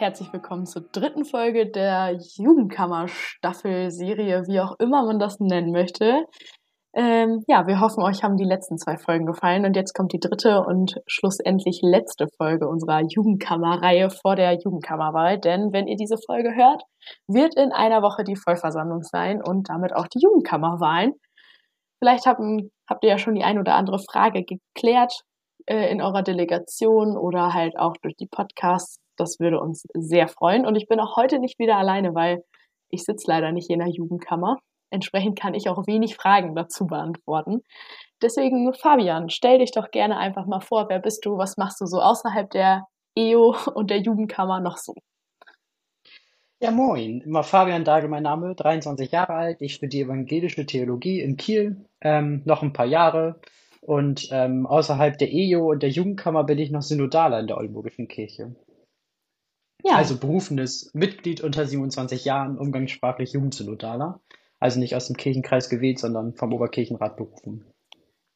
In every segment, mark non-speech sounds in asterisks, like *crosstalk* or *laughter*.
herzlich willkommen zur dritten Folge der Jugendkammer-Staffel-Serie, wie auch immer man das nennen möchte. Ähm, ja, wir hoffen, euch haben die letzten zwei Folgen gefallen und jetzt kommt die dritte und schlussendlich letzte Folge unserer Jugendkammer-Reihe vor der Jugendkammerwahl. Denn wenn ihr diese Folge hört, wird in einer Woche die Vollversammlung sein und damit auch die Jugendkammerwahlen. Vielleicht haben, habt ihr ja schon die ein oder andere Frage geklärt äh, in eurer Delegation oder halt auch durch die Podcasts. Das würde uns sehr freuen. Und ich bin auch heute nicht wieder alleine, weil ich sitze leider nicht in der Jugendkammer. Entsprechend kann ich auch wenig Fragen dazu beantworten. Deswegen, Fabian, stell dich doch gerne einfach mal vor. Wer bist du? Was machst du so außerhalb der EO und der Jugendkammer noch so? Ja, moin. Immer Fabian Dage, mein Name, 23 Jahre alt. Ich studiere evangelische Theologie in Kiel, ähm, noch ein paar Jahre. Und ähm, außerhalb der EO und der Jugendkammer bin ich noch Synodaler in der Oldenburgischen Kirche. Ja. Also berufenes Mitglied unter 27 Jahren, umgangssprachlich Jugendsynodaler. Also nicht aus dem Kirchenkreis gewählt, sondern vom Oberkirchenrat berufen.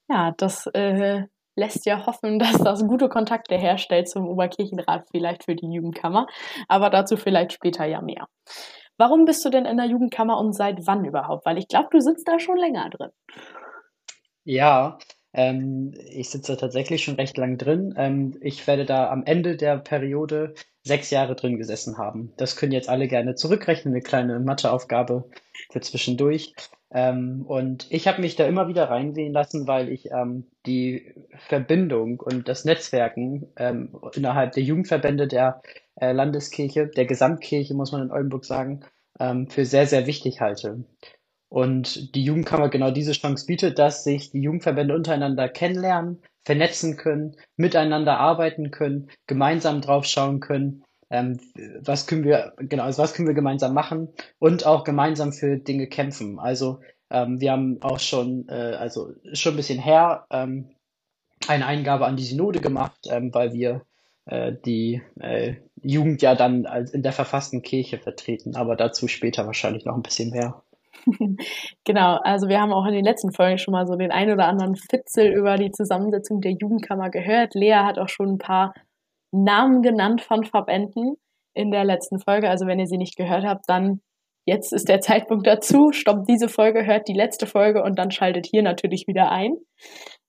Ja, das äh, lässt ja hoffen, *laughs* dass das gute Kontakte herstellt zum Oberkirchenrat, vielleicht für die Jugendkammer. Aber dazu vielleicht später ja mehr. Warum bist du denn in der Jugendkammer und seit wann überhaupt? Weil ich glaube, du sitzt da schon länger drin. Ja, ähm, ich sitze tatsächlich schon recht lang drin. Ähm, ich werde da am Ende der Periode sechs Jahre drin gesessen haben. Das können jetzt alle gerne zurückrechnen, eine kleine Matheaufgabe für zwischendurch. Ähm, und ich habe mich da immer wieder reinsehen lassen, weil ich ähm, die Verbindung und das Netzwerken ähm, innerhalb der Jugendverbände der äh, Landeskirche, der Gesamtkirche, muss man in Oldenburg sagen, ähm, für sehr, sehr wichtig halte. Und die Jugendkammer genau diese Chance bietet, dass sich die Jugendverbände untereinander kennenlernen, vernetzen können, miteinander arbeiten können, gemeinsam draufschauen können, ähm, was können wir, genau, also was können wir gemeinsam machen und auch gemeinsam für Dinge kämpfen. Also ähm, wir haben auch schon, äh, also schon ein bisschen her, ähm, eine Eingabe an die Synode gemacht, ähm, weil wir äh, die äh, Jugend ja dann als in der verfassten Kirche vertreten, aber dazu später wahrscheinlich noch ein bisschen mehr. *laughs* genau, also wir haben auch in den letzten Folgen schon mal so den ein oder anderen Fitzel über die Zusammensetzung der Jugendkammer gehört. Lea hat auch schon ein paar Namen genannt von Verbänden in der letzten Folge. Also wenn ihr sie nicht gehört habt, dann jetzt ist der Zeitpunkt dazu. Stoppt diese Folge, hört die letzte Folge und dann schaltet hier natürlich wieder ein.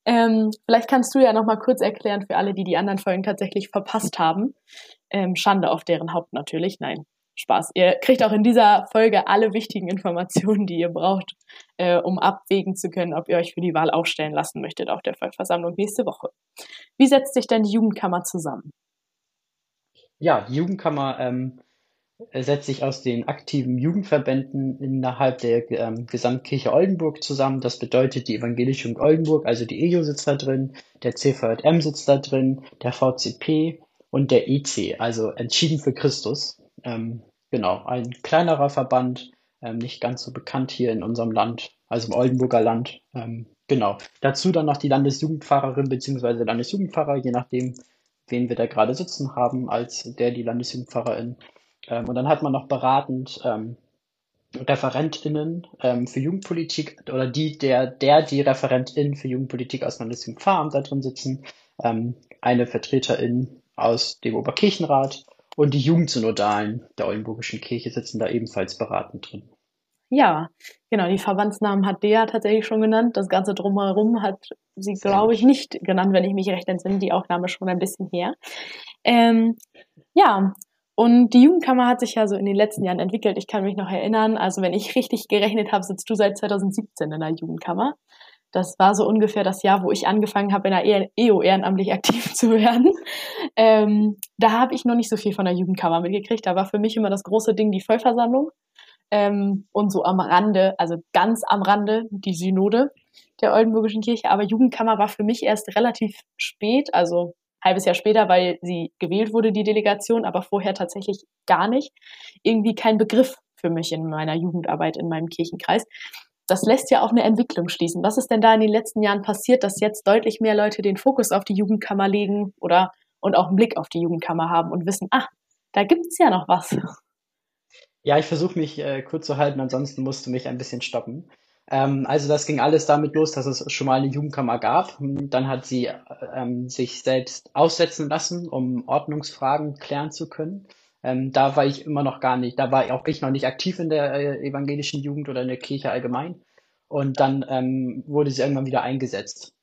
Ähm, vielleicht kannst du ja noch mal kurz erklären für alle, die die anderen Folgen tatsächlich verpasst haben. Ähm, Schande auf deren Haupt natürlich. Nein, Spaß. Ihr kriegt auch in dieser Folge alle wichtigen Informationen, die ihr braucht, äh, um abwägen zu können, ob ihr euch für die Wahl aufstellen lassen möchtet auf der Vollversammlung nächste Woche. Wie setzt sich denn die Jugendkammer zusammen? Ja, die Jugendkammer ähm, setzt sich aus den aktiven Jugendverbänden innerhalb der ähm, Gesamtkirche Oldenburg zusammen. Das bedeutet, die Evangelische Jugend Oldenburg, also die EJO sitzt da drin, der CVM sitzt da drin, der VCP und der EC, also Entschieden für Christus. Ähm, genau, ein kleinerer Verband, ähm, nicht ganz so bekannt hier in unserem Land, also im Oldenburger Land. Ähm, genau. Dazu dann noch die Landesjugendpfarrerin bzw. Landesjugendpfarrer, je nachdem, wen wir da gerade sitzen haben, als der die Landesjugendpfarrerin. Ähm, und dann hat man noch beratend ähm, ReferentInnen ähm, für Jugendpolitik oder die, der, der, die ReferentInnen für Jugendpolitik aus Landesjugendpfarramt da drin sitzen, ähm, eine Vertreterin aus dem Oberkirchenrat und die Jugendsynodalen der Oldenburgischen Kirche sitzen da ebenfalls beratend drin. Ja, genau, die Verbandsnamen hat Dea tatsächlich schon genannt. Das Ganze drumherum hat sie, glaube ich, nicht genannt, wenn ich mich recht entsinne. Die Aufnahme schon ein bisschen her. Ähm, ja, und die Jugendkammer hat sich ja so in den letzten Jahren entwickelt. Ich kann mich noch erinnern, also wenn ich richtig gerechnet habe, sitzt du seit 2017 in der Jugendkammer. Das war so ungefähr das Jahr, wo ich angefangen habe, in der EO ehrenamtlich aktiv *laughs* zu werden. Ähm, da habe ich noch nicht so viel von der Jugendkammer mitgekriegt. Da war für mich immer das große Ding die Vollversammlung. Ähm, und so am Rande, also ganz am Rande, die Synode der Oldenburgischen Kirche. Aber Jugendkammer war für mich erst relativ spät, also halbes Jahr später, weil sie gewählt wurde, die Delegation, aber vorher tatsächlich gar nicht. Irgendwie kein Begriff für mich in meiner Jugendarbeit in meinem Kirchenkreis das lässt ja auch eine Entwicklung schließen. Was ist denn da in den letzten Jahren passiert, dass jetzt deutlich mehr Leute den Fokus auf die Jugendkammer legen oder und auch einen Blick auf die Jugendkammer haben und wissen, ach, da gibt's ja noch was. Ja, ich versuche mich äh, kurz zu halten, ansonsten musst du mich ein bisschen stoppen. Ähm, also das ging alles damit los, dass es schon mal eine Jugendkammer gab. Dann hat sie ähm, sich selbst aussetzen lassen, um Ordnungsfragen klären zu können. Ähm, da war ich immer noch gar nicht, da war auch ich noch nicht aktiv in der äh, evangelischen Jugend oder in der Kirche allgemein. Und dann ähm, wurde sie irgendwann wieder eingesetzt.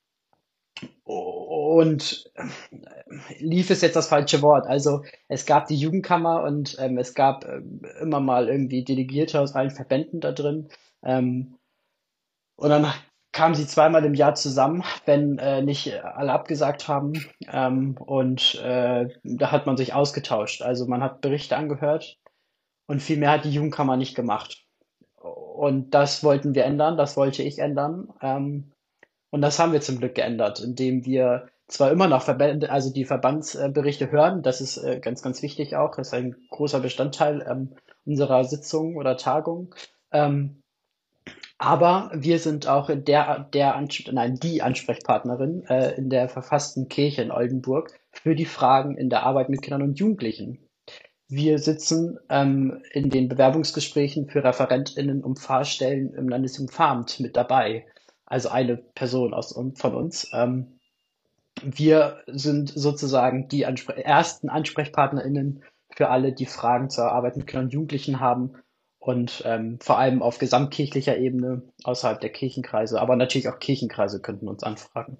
Und äh, lief ist jetzt das falsche Wort. Also es gab die Jugendkammer und ähm, es gab äh, immer mal irgendwie Delegierte aus allen Verbänden da drin. Ähm, und dann kamen sie zweimal im Jahr zusammen, wenn äh, nicht alle abgesagt haben. Ähm, und äh, da hat man sich ausgetauscht. Also man hat Berichte angehört und viel mehr hat die Jugendkammer nicht gemacht. Und das wollten wir ändern, das wollte ich ändern. Ähm, und das haben wir zum Glück geändert, indem wir zwar immer noch Verbände, also die Verbandsberichte hören, das ist äh, ganz, ganz wichtig auch, das ist ein großer Bestandteil ähm, unserer Sitzung oder Tagung. Ähm, aber wir sind auch der, der nein, die Ansprechpartnerin äh, in der verfassten Kirche in Oldenburg für die Fragen in der Arbeit mit Kindern und Jugendlichen. Wir sitzen ähm, in den Bewerbungsgesprächen für ReferentInnen um Fahrstellen im Landesjugendveramt mit dabei. Also eine Person aus, von uns. Ähm, wir sind sozusagen die Anspre ersten AnsprechpartnerInnen für alle, die Fragen zur Arbeit mit Kindern und Jugendlichen haben und ähm, vor allem auf gesamtkirchlicher Ebene außerhalb der Kirchenkreise, aber natürlich auch Kirchenkreise könnten uns anfragen.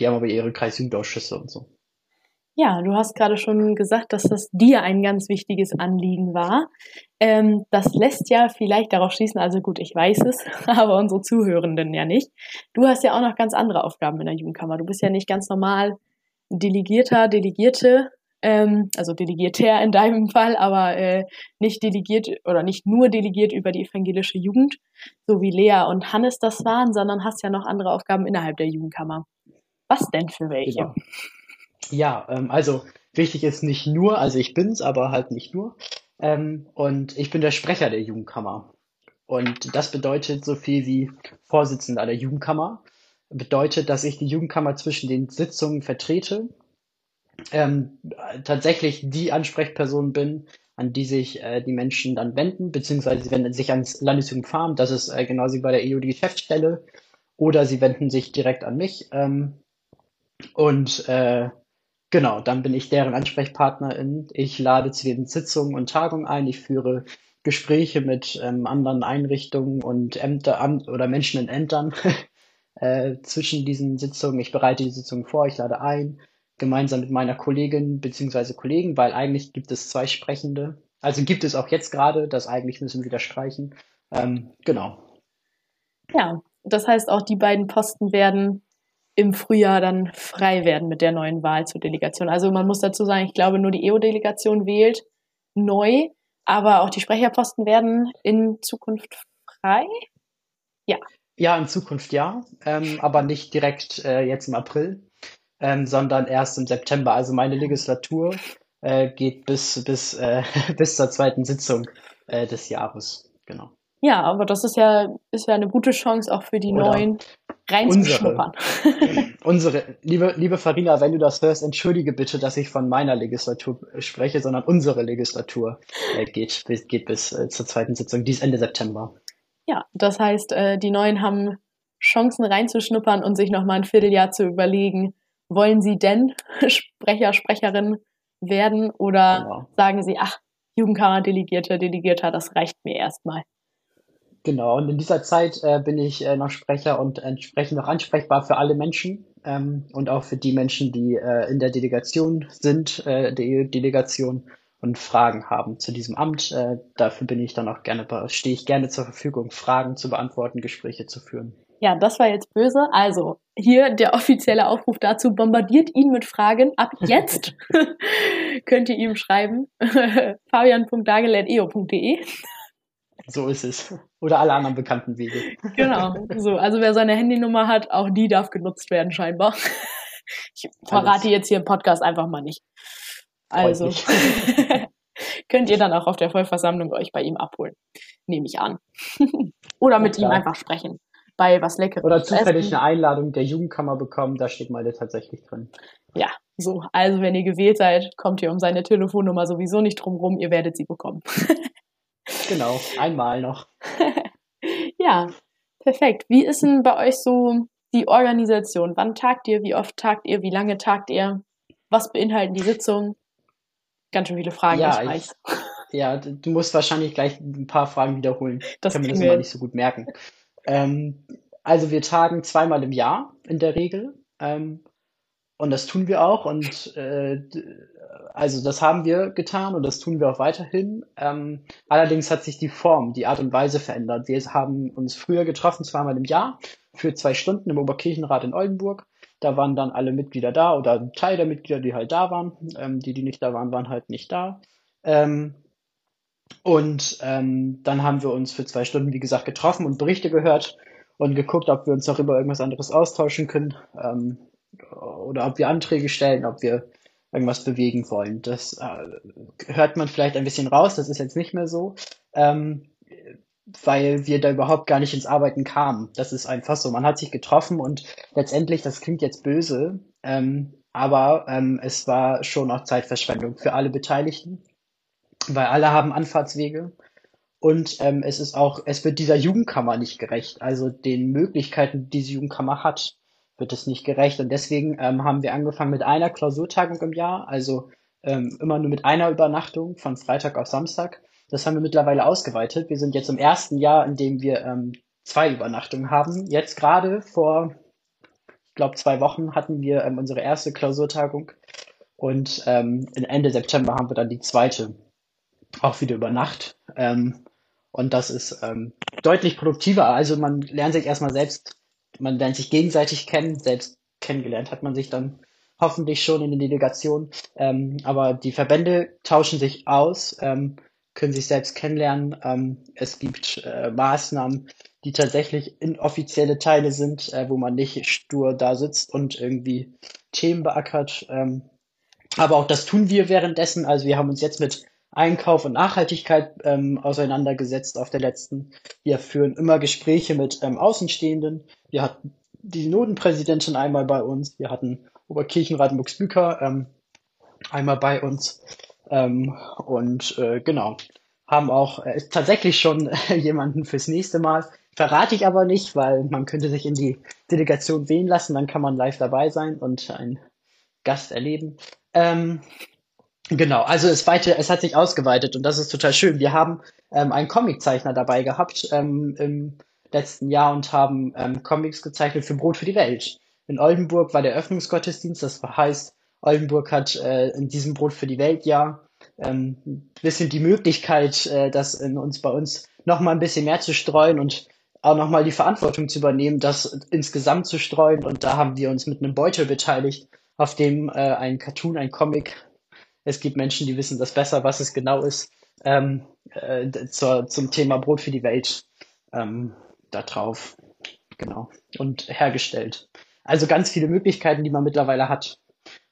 Die haben aber ihre Kreisjugendausschüsse und so. Ja, du hast gerade schon gesagt, dass das dir ein ganz wichtiges Anliegen war. Ähm, das lässt ja vielleicht darauf schließen, also gut, ich weiß es, *laughs* aber unsere Zuhörenden ja nicht. Du hast ja auch noch ganz andere Aufgaben in der Jugendkammer. Du bist ja nicht ganz normal Delegierter, Delegierte ähm, also delegierter in deinem Fall, aber äh, nicht delegiert oder nicht nur delegiert über die evangelische Jugend, so wie Lea und Hannes das waren, sondern hast ja noch andere Aufgaben innerhalb der Jugendkammer. Was denn für welche? Genau. Ja, ähm, also wichtig ist nicht nur, also ich bin's, aber halt nicht nur. Ähm, und ich bin der Sprecher der Jugendkammer. Und das bedeutet so viel wie Vorsitzender der Jugendkammer. Bedeutet, dass ich die Jugendkammer zwischen den Sitzungen vertrete ähm, tatsächlich die Ansprechperson bin, an die sich äh, die Menschen dann wenden, beziehungsweise sie wenden sich ans Landesjugendfarm, das ist äh, genauso wie bei der EU die Geschäftsstelle, oder sie wenden sich direkt an mich. Ähm, und äh, genau, dann bin ich deren Ansprechpartnerin. Ich lade zu den Sitzungen und Tagungen ein, ich führe Gespräche mit ähm, anderen Einrichtungen und Ämter Amt oder Menschen in Ämtern *laughs* äh, zwischen diesen Sitzungen. Ich bereite die Sitzungen vor, ich lade ein gemeinsam mit meiner Kollegin bzw. Kollegen, weil eigentlich gibt es zwei Sprechende. Also gibt es auch jetzt gerade, das eigentlich müssen wir wieder streichen. Ähm, genau. Ja, das heißt auch die beiden Posten werden im Frühjahr dann frei werden mit der neuen Wahl zur Delegation. Also man muss dazu sagen, ich glaube, nur die EO-Delegation wählt neu, aber auch die Sprecherposten werden in Zukunft frei. Ja. Ja, in Zukunft ja, ähm, aber nicht direkt äh, jetzt im April ähm, sondern erst im September. Also meine Legislatur äh, geht bis, bis, äh, *laughs* bis zur zweiten Sitzung äh, des Jahres. Genau. Ja, aber das ist ja, ist ja eine gute Chance auch für die Oder Neuen reinzuschnuppern. Unsere, *laughs* unsere, liebe, liebe Farina, wenn du das hörst, entschuldige bitte, dass ich von meiner Legislatur spreche, sondern unsere Legislatur äh, geht, geht bis äh, zur zweiten Sitzung, dies Ende September. Ja, das heißt, äh, die Neuen haben Chancen reinzuschnuppern und sich nochmal ein Vierteljahr zu überlegen, wollen Sie denn *laughs* Sprecher, Sprecherin werden oder genau. sagen Sie, ach, Jugendkammer, Delegierte, Delegierter, das reicht mir erstmal? Genau, und in dieser Zeit äh, bin ich äh, noch Sprecher und entsprechend noch ansprechbar für alle Menschen ähm, und auch für die Menschen, die äh, in der Delegation sind, äh, der EU-Delegation und Fragen haben zu diesem Amt. Äh, dafür bin ich dann auch gerne, stehe ich gerne zur Verfügung, Fragen zu beantworten, Gespräche zu führen. Ja, das war jetzt böse. Also, hier der offizielle Aufruf dazu. Bombardiert ihn mit Fragen. Ab *laughs* jetzt *laughs* könnt ihr ihm schreiben. *laughs* fabian.dagel.eo.de So ist es. Oder alle anderen bekannten Wege. Genau. So, also wer seine Handynummer hat, auch die darf genutzt werden, scheinbar. Ich verrate Alles. jetzt hier im Podcast einfach mal nicht. Also könnt ihr dann auch auf der Vollversammlung euch bei ihm abholen. Nehme ich an. Oder mit ihm einfach sprechen bei was Leckeres. Oder zufällig eine Einladung der Jugendkammer bekommen, da steht meine tatsächlich drin. Ja, so. Also wenn ihr gewählt seid, kommt ihr um seine Telefonnummer sowieso nicht drum rum, ihr werdet sie bekommen. *laughs* genau, einmal noch. *laughs* ja, perfekt. Wie ist denn bei euch so die Organisation? Wann tagt ihr? Wie oft tagt ihr? Wie lange tagt ihr? Was beinhalten die Sitzungen? Ganz schön viele Fragen, Ja, ich ich, weiß. ja, d- du musst wahrscheinlich gleich ein paar Fragen wiederholen. Ich Das kann kriegen das immer nicht so gut merken. Ähm, also wir tagen zweimal im Jahr in der Regel. Ähm, und das tun wir auch. Und äh, also das haben wir getan und das tun wir auch weiterhin. Ähm, allerdings hat sich die Form, die Art und Weise verändert. Wir haben uns früher getroffen, zweimal im Jahr, für zwei Stunden im Oberkirchenrat in Oldenburg. Da waren dann alle Mitglieder da oder ein Teil der Mitglieder, die halt da waren. Ähm, die, die nicht da waren, waren halt nicht da. Ähm, und ähm, dann haben wir uns für zwei Stunden, wie gesagt, getroffen und Berichte gehört und geguckt, ob wir uns noch über irgendwas anderes austauschen können, ähm, oder ob wir Anträge stellen, ob wir irgendwas bewegen wollen. Das äh, hört man vielleicht ein bisschen raus, das ist jetzt nicht mehr so, ähm, weil wir da überhaupt gar nicht ins Arbeiten kamen. Das ist einfach so. Man hat sich getroffen und letztendlich, das klingt jetzt böse, ähm, aber ähm, es war schon auch Zeitverschwendung für alle Beteiligten weil alle haben Anfahrtswege und ähm, es ist auch, es wird dieser Jugendkammer nicht gerecht. Also den Möglichkeiten, die diese Jugendkammer hat, wird es nicht gerecht. Und deswegen ähm, haben wir angefangen mit einer Klausurtagung im Jahr, also ähm, immer nur mit einer Übernachtung von Freitag auf Samstag. Das haben wir mittlerweile ausgeweitet. Wir sind jetzt im ersten Jahr, in dem wir ähm, zwei Übernachtungen haben. Jetzt gerade vor, ich glaube, zwei Wochen hatten wir ähm, unsere erste Klausurtagung und ähm, Ende September haben wir dann die zweite auch wieder über Nacht. Ähm, und das ist ähm, deutlich produktiver. Also man lernt sich erstmal selbst, man lernt sich gegenseitig kennen. Selbst kennengelernt hat man sich dann hoffentlich schon in den Delegationen. Ähm, aber die Verbände tauschen sich aus, ähm, können sich selbst kennenlernen. Ähm, es gibt äh, Maßnahmen, die tatsächlich inoffizielle Teile sind, äh, wo man nicht stur da sitzt und irgendwie Themen beackert. Ähm, aber auch das tun wir währenddessen. Also wir haben uns jetzt mit Einkauf und Nachhaltigkeit ähm, auseinandergesetzt auf der letzten. Wir führen immer Gespräche mit ähm, Außenstehenden. Wir hatten die Notenpräsidentin einmal bei uns. Wir hatten Oberkirchenrat Muxbüker ähm, einmal bei uns. Ähm, und äh, genau, haben auch äh, tatsächlich schon äh, *laughs* jemanden fürs nächste Mal. Verrate ich aber nicht, weil man könnte sich in die Delegation wählen lassen, dann kann man live dabei sein und einen Gast erleben. Ähm, Genau, also es weite, es hat sich ausgeweitet und das ist total schön. Wir haben ähm, einen Comiczeichner dabei gehabt ähm, im letzten Jahr und haben ähm, Comics gezeichnet für Brot für die Welt. In Oldenburg war der Eröffnungsgottesdienst, das heißt, Oldenburg hat äh, in diesem Brot für die Welt Jahr ähm, ein bisschen die Möglichkeit, äh, das in uns bei uns noch mal ein bisschen mehr zu streuen und auch noch mal die Verantwortung zu übernehmen, das insgesamt zu streuen. Und da haben wir uns mit einem Beutel beteiligt, auf dem äh, ein Cartoon, ein Comic es gibt Menschen, die wissen das besser, was es genau ist, ähm, äh, zur, zum Thema Brot für die Welt ähm, da drauf, genau, und hergestellt. Also ganz viele Möglichkeiten, die man mittlerweile hat.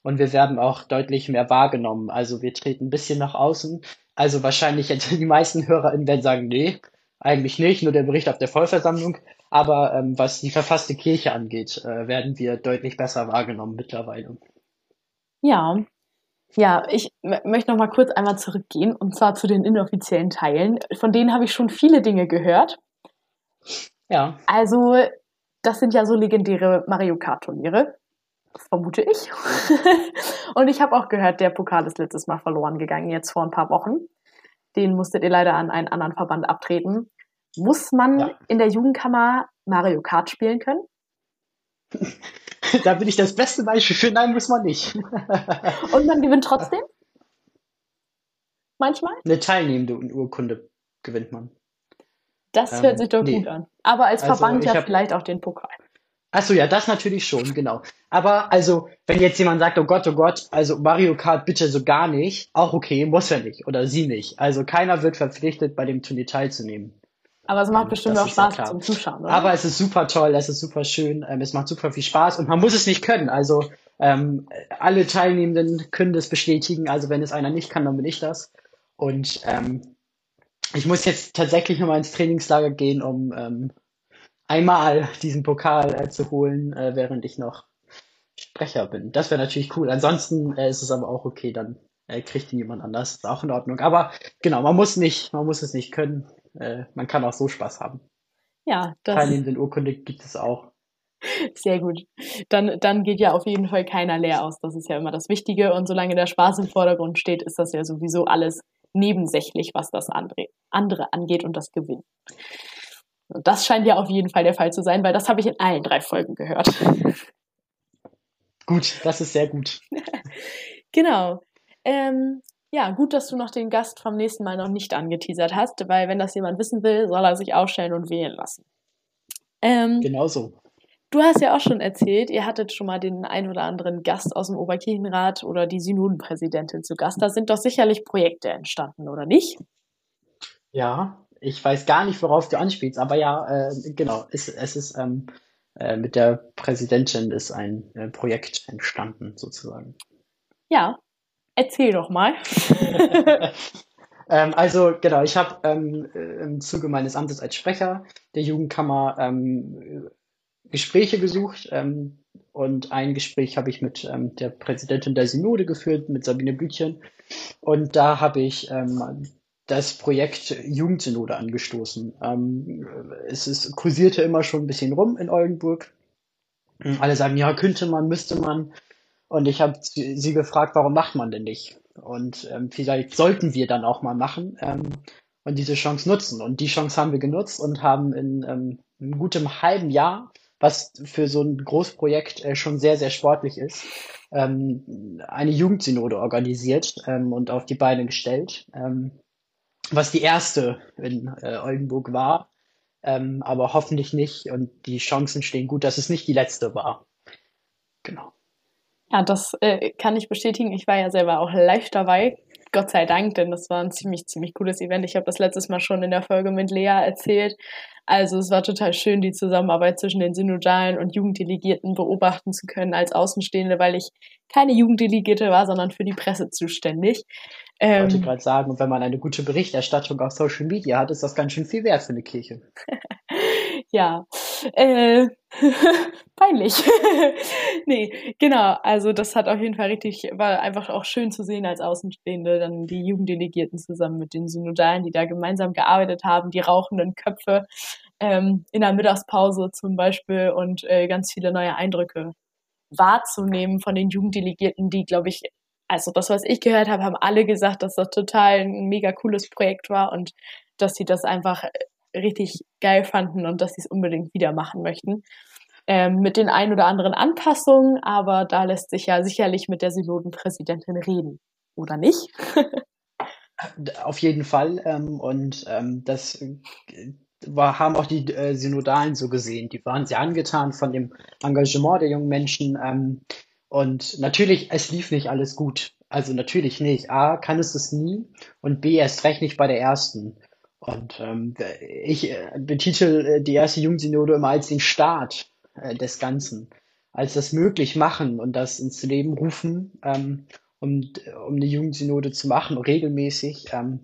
Und wir werden auch deutlich mehr wahrgenommen. Also wir treten ein bisschen nach außen. Also wahrscheinlich jetzt *laughs* die meisten HörerInnen werden sagen, nee, eigentlich nicht, nur der Bericht auf der Vollversammlung. Aber ähm, was die verfasste Kirche angeht, äh, werden wir deutlich besser wahrgenommen mittlerweile. Ja, ja, ich möchte noch mal kurz einmal zurückgehen und zwar zu den inoffiziellen Teilen. Von denen habe ich schon viele Dinge gehört. Ja. Also, das sind ja so legendäre Mario Kart Turniere, vermute ich. *laughs* und ich habe auch gehört, der Pokal ist letztes Mal verloren gegangen, jetzt vor ein paar Wochen. Den musstet ihr leider an einen anderen Verband abtreten. Muss man Ja. in der Jugendkammer Mario Kart spielen können? *laughs* Da bin ich das beste Beispiel für. Nein, muss man nicht. *laughs* Und man gewinnt trotzdem? Manchmal? Eine teilnehmende Urkunde gewinnt man. Das Ähm, hört sich doch nee. gut an. Aber als Also, Verband ich ja vielleicht auch den Pokal. Ach so, ja, das natürlich schon, genau. Aber also, wenn jetzt jemand sagt, oh Gott, oh Gott, also Mario Kart bitte so gar nicht, auch okay, muss er nicht oder sie nicht. Also keiner wird verpflichtet, bei dem Turnier teilzunehmen. Aber es macht Ähm, bestimmt das auch ja Spaß klar. zum Zuschauen, oder? Aber es ist super toll, es ist super schön, ähm, es macht super viel Spaß und man muss es nicht können. Also ähm, alle Teilnehmenden können das bestätigen. Also wenn es einer nicht kann, dann bin ich das. Und ähm, ich muss jetzt tatsächlich nochmal ins Trainingslager gehen, um ähm, einmal diesen Pokal äh, zu holen, äh, während ich noch Sprecher bin. Das wäre natürlich cool. Ansonsten äh, ist es aber auch okay, dann äh, kriegt ihn jemand anders. Ist auch in Ordnung. Aber genau, man muss nicht, man muss es nicht können. Äh, man kann auch so Spaß haben. ja, das, Teilnehmenden Urkunde gibt es auch. *laughs* Sehr gut. Dann, dann geht ja auf jeden Fall keiner leer aus. Das ist ja immer das Wichtige. Und solange der Spaß im Vordergrund steht, ist das ja sowieso alles nebensächlich, was das andere, andere angeht und das Gewinn. Und das scheint ja auf jeden Fall der Fall zu sein, weil das habe ich in allen drei Folgen gehört. Gut, das ist sehr gut. *laughs* genau. Ähm, ja, gut, dass du noch den Gast vom nächsten Mal noch nicht angeteasert hast, weil wenn das jemand wissen will, soll er sich aufstellen und wählen lassen. Ähm, genau so. Du hast ja auch schon erzählt, ihr hattet schon mal den ein oder anderen Gast aus dem Oberkirchenrat oder die Synodenpräsidentin zu Gast. Da sind doch sicherlich Projekte entstanden, oder nicht? Ja, ich weiß gar nicht, worauf du anspielst, aber ja, äh, genau, es, es ist ähm, äh, mit der Präsidentin ist ein äh, Projekt entstanden, sozusagen. Ja, erzähl doch mal. *laughs* ähm, also genau, ich habe ähm, im Zuge meines Amtes als Sprecher der Jugendkammer ähm, Gespräche gesucht ähm, und ein Gespräch habe ich mit ähm, der Präsidentin der Synode geführt, mit Sabine Bütchen. Und da habe ich ähm, das Projekt Jugendsynode angestoßen. Es ist, kursierte immer schon ein bisschen rum in Oldenburg. Alle sagen, ja, könnte man, müsste man. Und ich habe sie gefragt, warum macht man denn nicht? Und ähm, vielleicht sollten wir dann auch mal machen ähm, und diese Chance nutzen. Und die Chance haben wir genutzt und haben in ähm, einem gutem halben Jahr was für so ein Großprojekt äh, schon sehr, sehr sportlich ist, ähm, eine Jugendsynode organisiert ähm, und auf die Beine gestellt, ähm, was die erste in äh, Oldenburg war, ähm, aber hoffentlich nicht und die Chancen stehen gut, dass es nicht die letzte war. Genau. Ja, das äh, kann ich bestätigen. Ich war ja selber auch live dabei. Gott sei Dank, denn das war ein ziemlich, ziemlich cooles Event. Ich habe das letztes Mal schon in der Folge mit Lea erzählt. Also es war total schön, die Zusammenarbeit zwischen den Synodalen und Jugenddelegierten beobachten zu können als Außenstehende, weil ich keine Jugenddelegierte war, sondern für die Presse zuständig. Ich wollte ähm, gerade sagen, wenn man eine gute Berichterstattung auf Social Media hat, ist das ganz schön viel wert für eine Kirche. *laughs* ja, äh, *laughs* peinlich. *laughs* nee, genau. Also das hat auf jeden Fall richtig, war einfach auch schön zu sehen als Außenstehende, dann die Jugenddelegierten zusammen mit den Synodalen, die da gemeinsam gearbeitet haben, die rauchenden Köpfe ähm, in der Mittagspause zum Beispiel und äh, ganz viele neue Eindrücke wahrzunehmen von den Jugenddelegierten, die, glaube ich, also das, was ich gehört habe, haben alle gesagt, dass das total ein mega cooles Projekt war und dass sie das einfach richtig geil fanden und dass sie es unbedingt wieder machen möchten. Ähm, mit den ein oder anderen Anpassungen, aber da lässt sich ja sicherlich mit der Synodenpräsidentin reden, oder nicht? *laughs* Auf jeden Fall. Ähm, und ähm, das äh, war, haben auch die äh, Synodalen so gesehen. Die waren sehr angetan von dem Engagement der jungen Menschen. Ähm, und natürlich, es lief nicht alles gut. Also natürlich nicht. A, kann es das nie und B, erst recht nicht bei der ersten. Und ähm, ich äh, betitel äh, die erste Jugendsynode immer als den Start äh, des Ganzen, als das möglich machen und das ins Leben rufen, ähm, um, um eine Jugendsynode zu machen, regelmäßig. Ähm,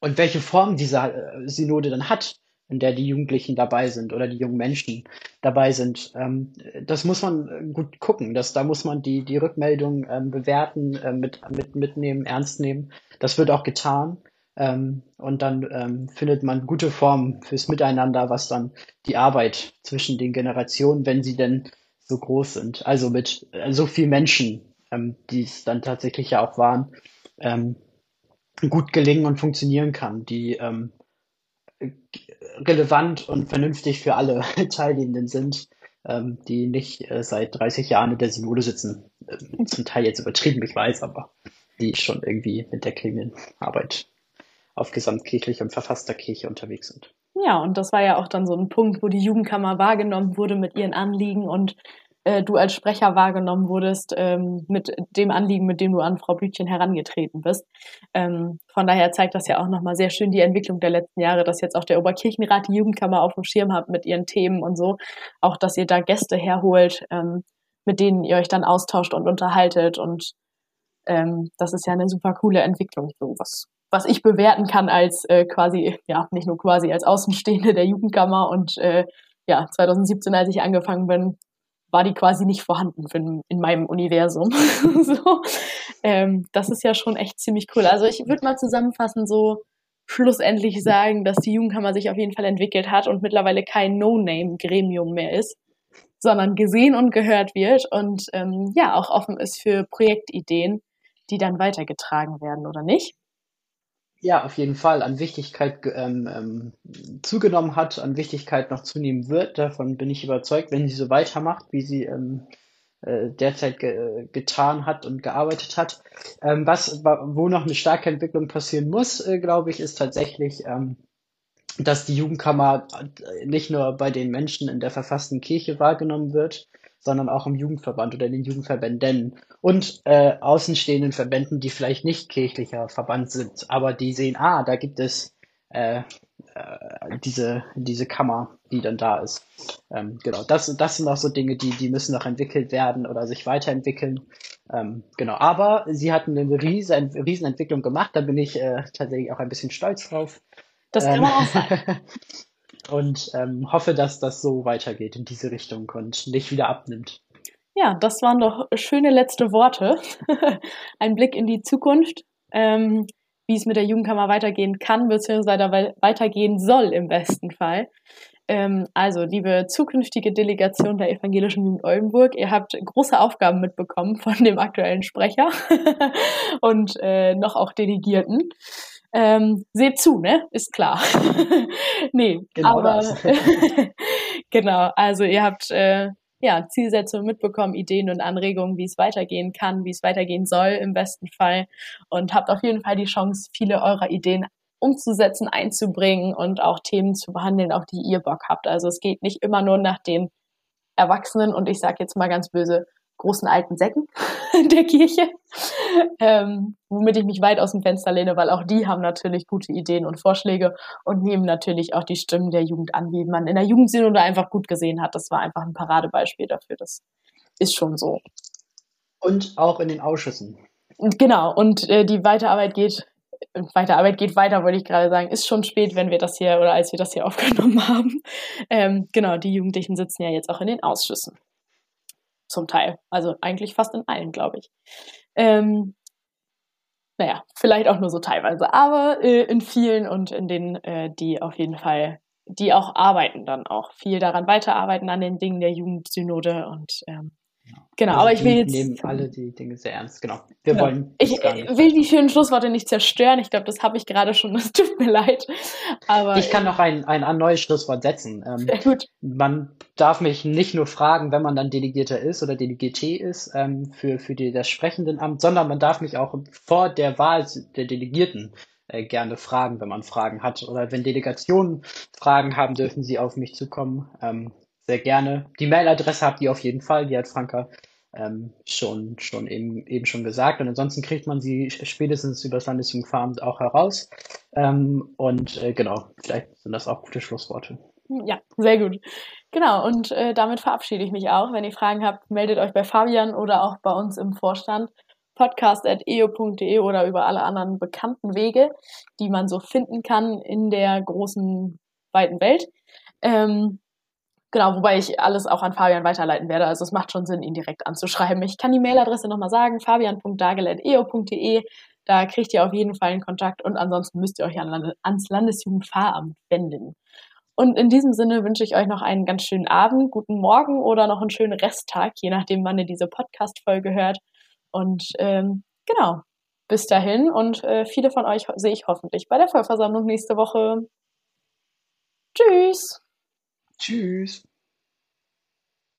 und welche Form diese äh, Synode dann hat, in der die Jugendlichen dabei sind oder die jungen Menschen dabei sind, ähm, das muss man äh, gut gucken. Das, da muss man die, die Rückmeldung ähm, bewerten, äh, mit, mit, mitnehmen, ernst nehmen. Das wird auch getan. Ähm, und dann ähm, findet man gute Formen fürs Miteinander, was dann die Arbeit zwischen den Generationen, wenn sie denn so groß sind, also mit äh, so vielen Menschen, ähm, die es dann tatsächlich ja auch waren, ähm, gut gelingen und funktionieren kann, die ähm, relevant und vernünftig für alle *laughs* Teilnehmenden sind, ähm, die nicht äh, seit 30 Jahren in der Synode sitzen. Äh, zum Teil jetzt übertrieben, ich weiß, aber die schon irgendwie mit der Gremienarbeit auf gesamtkirchlicher und verfasster Kirche unterwegs sind. Ja, und das war ja auch dann so ein Punkt, wo die Jugendkammer wahrgenommen wurde mit ihren Anliegen und äh, du als Sprecher wahrgenommen wurdest ähm, mit dem Anliegen, mit dem du an Frau Blütchen herangetreten bist. Ähm, von daher zeigt das ja auch nochmal sehr schön die Entwicklung der letzten Jahre, dass jetzt auch der Oberkirchenrat die Jugendkammer auf dem Schirm hat mit ihren Themen und so. Auch, dass ihr da Gäste herholt, ähm, mit denen ihr euch dann austauscht und unterhaltet und ähm, das ist ja eine super coole Entwicklung, so was was ich bewerten kann als äh, quasi, ja, nicht nur quasi als Außenstehende der Jugendkammer und äh, ja, 2017, als ich angefangen bin, war die quasi nicht vorhanden in, in meinem Universum. *laughs* so. ähm, das ist ja schon echt ziemlich cool. Also ich würde mal zusammenfassen, so schlussendlich sagen, dass die Jugendkammer sich auf jeden Fall entwickelt hat und mittlerweile kein No-Name-Gremium mehr ist, sondern gesehen und gehört wird und ähm, ja auch offen ist für Projektideen, die dann weitergetragen werden, oder nicht? Ja, auf jeden Fall an Wichtigkeit ähm, ähm, zugenommen hat, an Wichtigkeit noch zunehmen wird. Davon bin ich überzeugt, wenn sie so weitermacht, wie sie ähm, äh, derzeit ge getan hat und gearbeitet hat. Ähm, was, wo noch eine starke Entwicklung passieren muss, äh, glaube ich, ist tatsächlich, ähm, dass die Jugendkammer äh, nicht nur bei den Menschen in der verfassten Kirche wahrgenommen wird, sondern auch im Jugendverband oder in den Jugendverbänden und äh, außenstehenden Verbänden, die vielleicht nicht kirchlicher Verband sind, aber die sehen, ah, da gibt es äh, äh, diese, diese Kammer, die dann da ist. Ähm, genau, das, das sind auch so Dinge, die, die müssen noch entwickelt werden oder sich weiterentwickeln. Ähm, genau, aber sie hatten eine riesen, riesen Entwicklung gemacht, da bin ich äh, tatsächlich auch ein bisschen stolz drauf. Das kann man auch sagen. *laughs* Und ähm, hoffe, dass das so weitergeht in diese Richtung und nicht wieder abnimmt. Ja, das waren doch schöne letzte Worte. *laughs* Ein Blick in die Zukunft, ähm, wie es mit der Jugendkammer weitergehen kann, beziehungsweise weitergehen soll im besten Fall. Ähm, also, liebe zukünftige Delegation der Evangelischen Jugend Oldenburg, ihr habt große Aufgaben mitbekommen von dem aktuellen Sprecher *laughs* und äh, noch auch Delegierten. Ähm, seht zu, ne? Ist klar. *laughs* nee, genau aber *laughs* genau, also ihr habt äh, ja Zielsetzungen mitbekommen, Ideen und Anregungen, wie es weitergehen kann, wie es weitergehen soll im besten Fall und habt auf jeden Fall die Chance, viele eurer Ideen umzusetzen, einzubringen und auch Themen zu behandeln, auf die ihr Bock habt. Also es geht nicht immer nur nach den Erwachsenen und ich sage jetzt mal ganz böse großen alten Säcken *laughs* der Kirche, ähm, womit ich mich weit aus dem Fenster lehne, weil auch die haben natürlich gute Ideen und Vorschläge und nehmen natürlich auch die Stimmen der Jugend an, wie man in der Jugendsynode einfach gut gesehen hat. Das war einfach ein Paradebeispiel dafür. Das ist schon so. Und auch in den Ausschüssen. Genau, und äh, die Weiterarbeit geht Weiterarbeit geht weiter, wollte ich gerade sagen. Ist schon spät, wenn wir das hier oder als wir das hier aufgenommen *laughs* haben. Ähm, genau, die Jugendlichen sitzen ja jetzt auch in den Ausschüssen zum Teil. Also eigentlich fast in allen, glaube ich. Ähm, naja, vielleicht auch nur so teilweise, aber äh, in vielen und in denen, äh, die auf jeden Fall, die auch arbeiten dann auch, viel daran weiterarbeiten an den Dingen der Jugendsynode und ähm, Genau, also aber ich will jetzt. nehmen alle die Dinge sehr ernst, genau. Wir genau. wollen. Ich will die schönen Schlussworte nicht zerstören. Ich glaube, das habe ich gerade schon. Das tut mir leid. Aber ich kann noch ein, ein, ein neues Schlusswort setzen. Ähm, gut. Man darf mich nicht nur fragen, wenn man dann Delegierter ist oder Delegierte ist ähm, für, für die, das Sprechendenamt, sondern man darf mich auch vor der Wahl der Delegierten äh, gerne fragen, wenn man Fragen hat. Oder wenn Delegationen Fragen haben, dürfen sie auf mich zukommen. Ähm, sehr gerne. Die Mailadresse habt ihr auf jeden Fall, die hat Franka ähm, schon, schon eben, eben schon gesagt. Und ansonsten kriegt man sie spätestens über das Landesjugendveramt auch heraus. Ähm, und äh, genau, vielleicht sind das auch gute Schlussworte. Ja, sehr gut. Genau, und äh, damit verabschiede ich mich auch. Wenn ihr Fragen habt, meldet euch bei Fabian oder auch bei uns im Vorstand podcast.eo.de oder über alle anderen bekannten Wege, die man so finden kann in der großen, weiten Welt. Ähm, Genau, wobei ich alles auch an Fabian weiterleiten werde. Also es macht schon Sinn, ihn direkt anzuschreiben. Ich kann die Mailadresse nochmal sagen, fabian.dagel.eo.de. Da kriegt ihr auf jeden Fall einen Kontakt und ansonsten müsst ihr euch an, ans Landesjugendfahramt wenden. Und in diesem Sinne wünsche ich euch noch einen ganz schönen Abend, guten Morgen oder noch einen schönen Resttag, je nachdem, wann ihr diese Podcast-Folge hört. Und ähm, genau, bis dahin und äh, viele von euch sehe ich hoffentlich bei der Vollversammlung nächste Woche. Tschüss! Tschüss.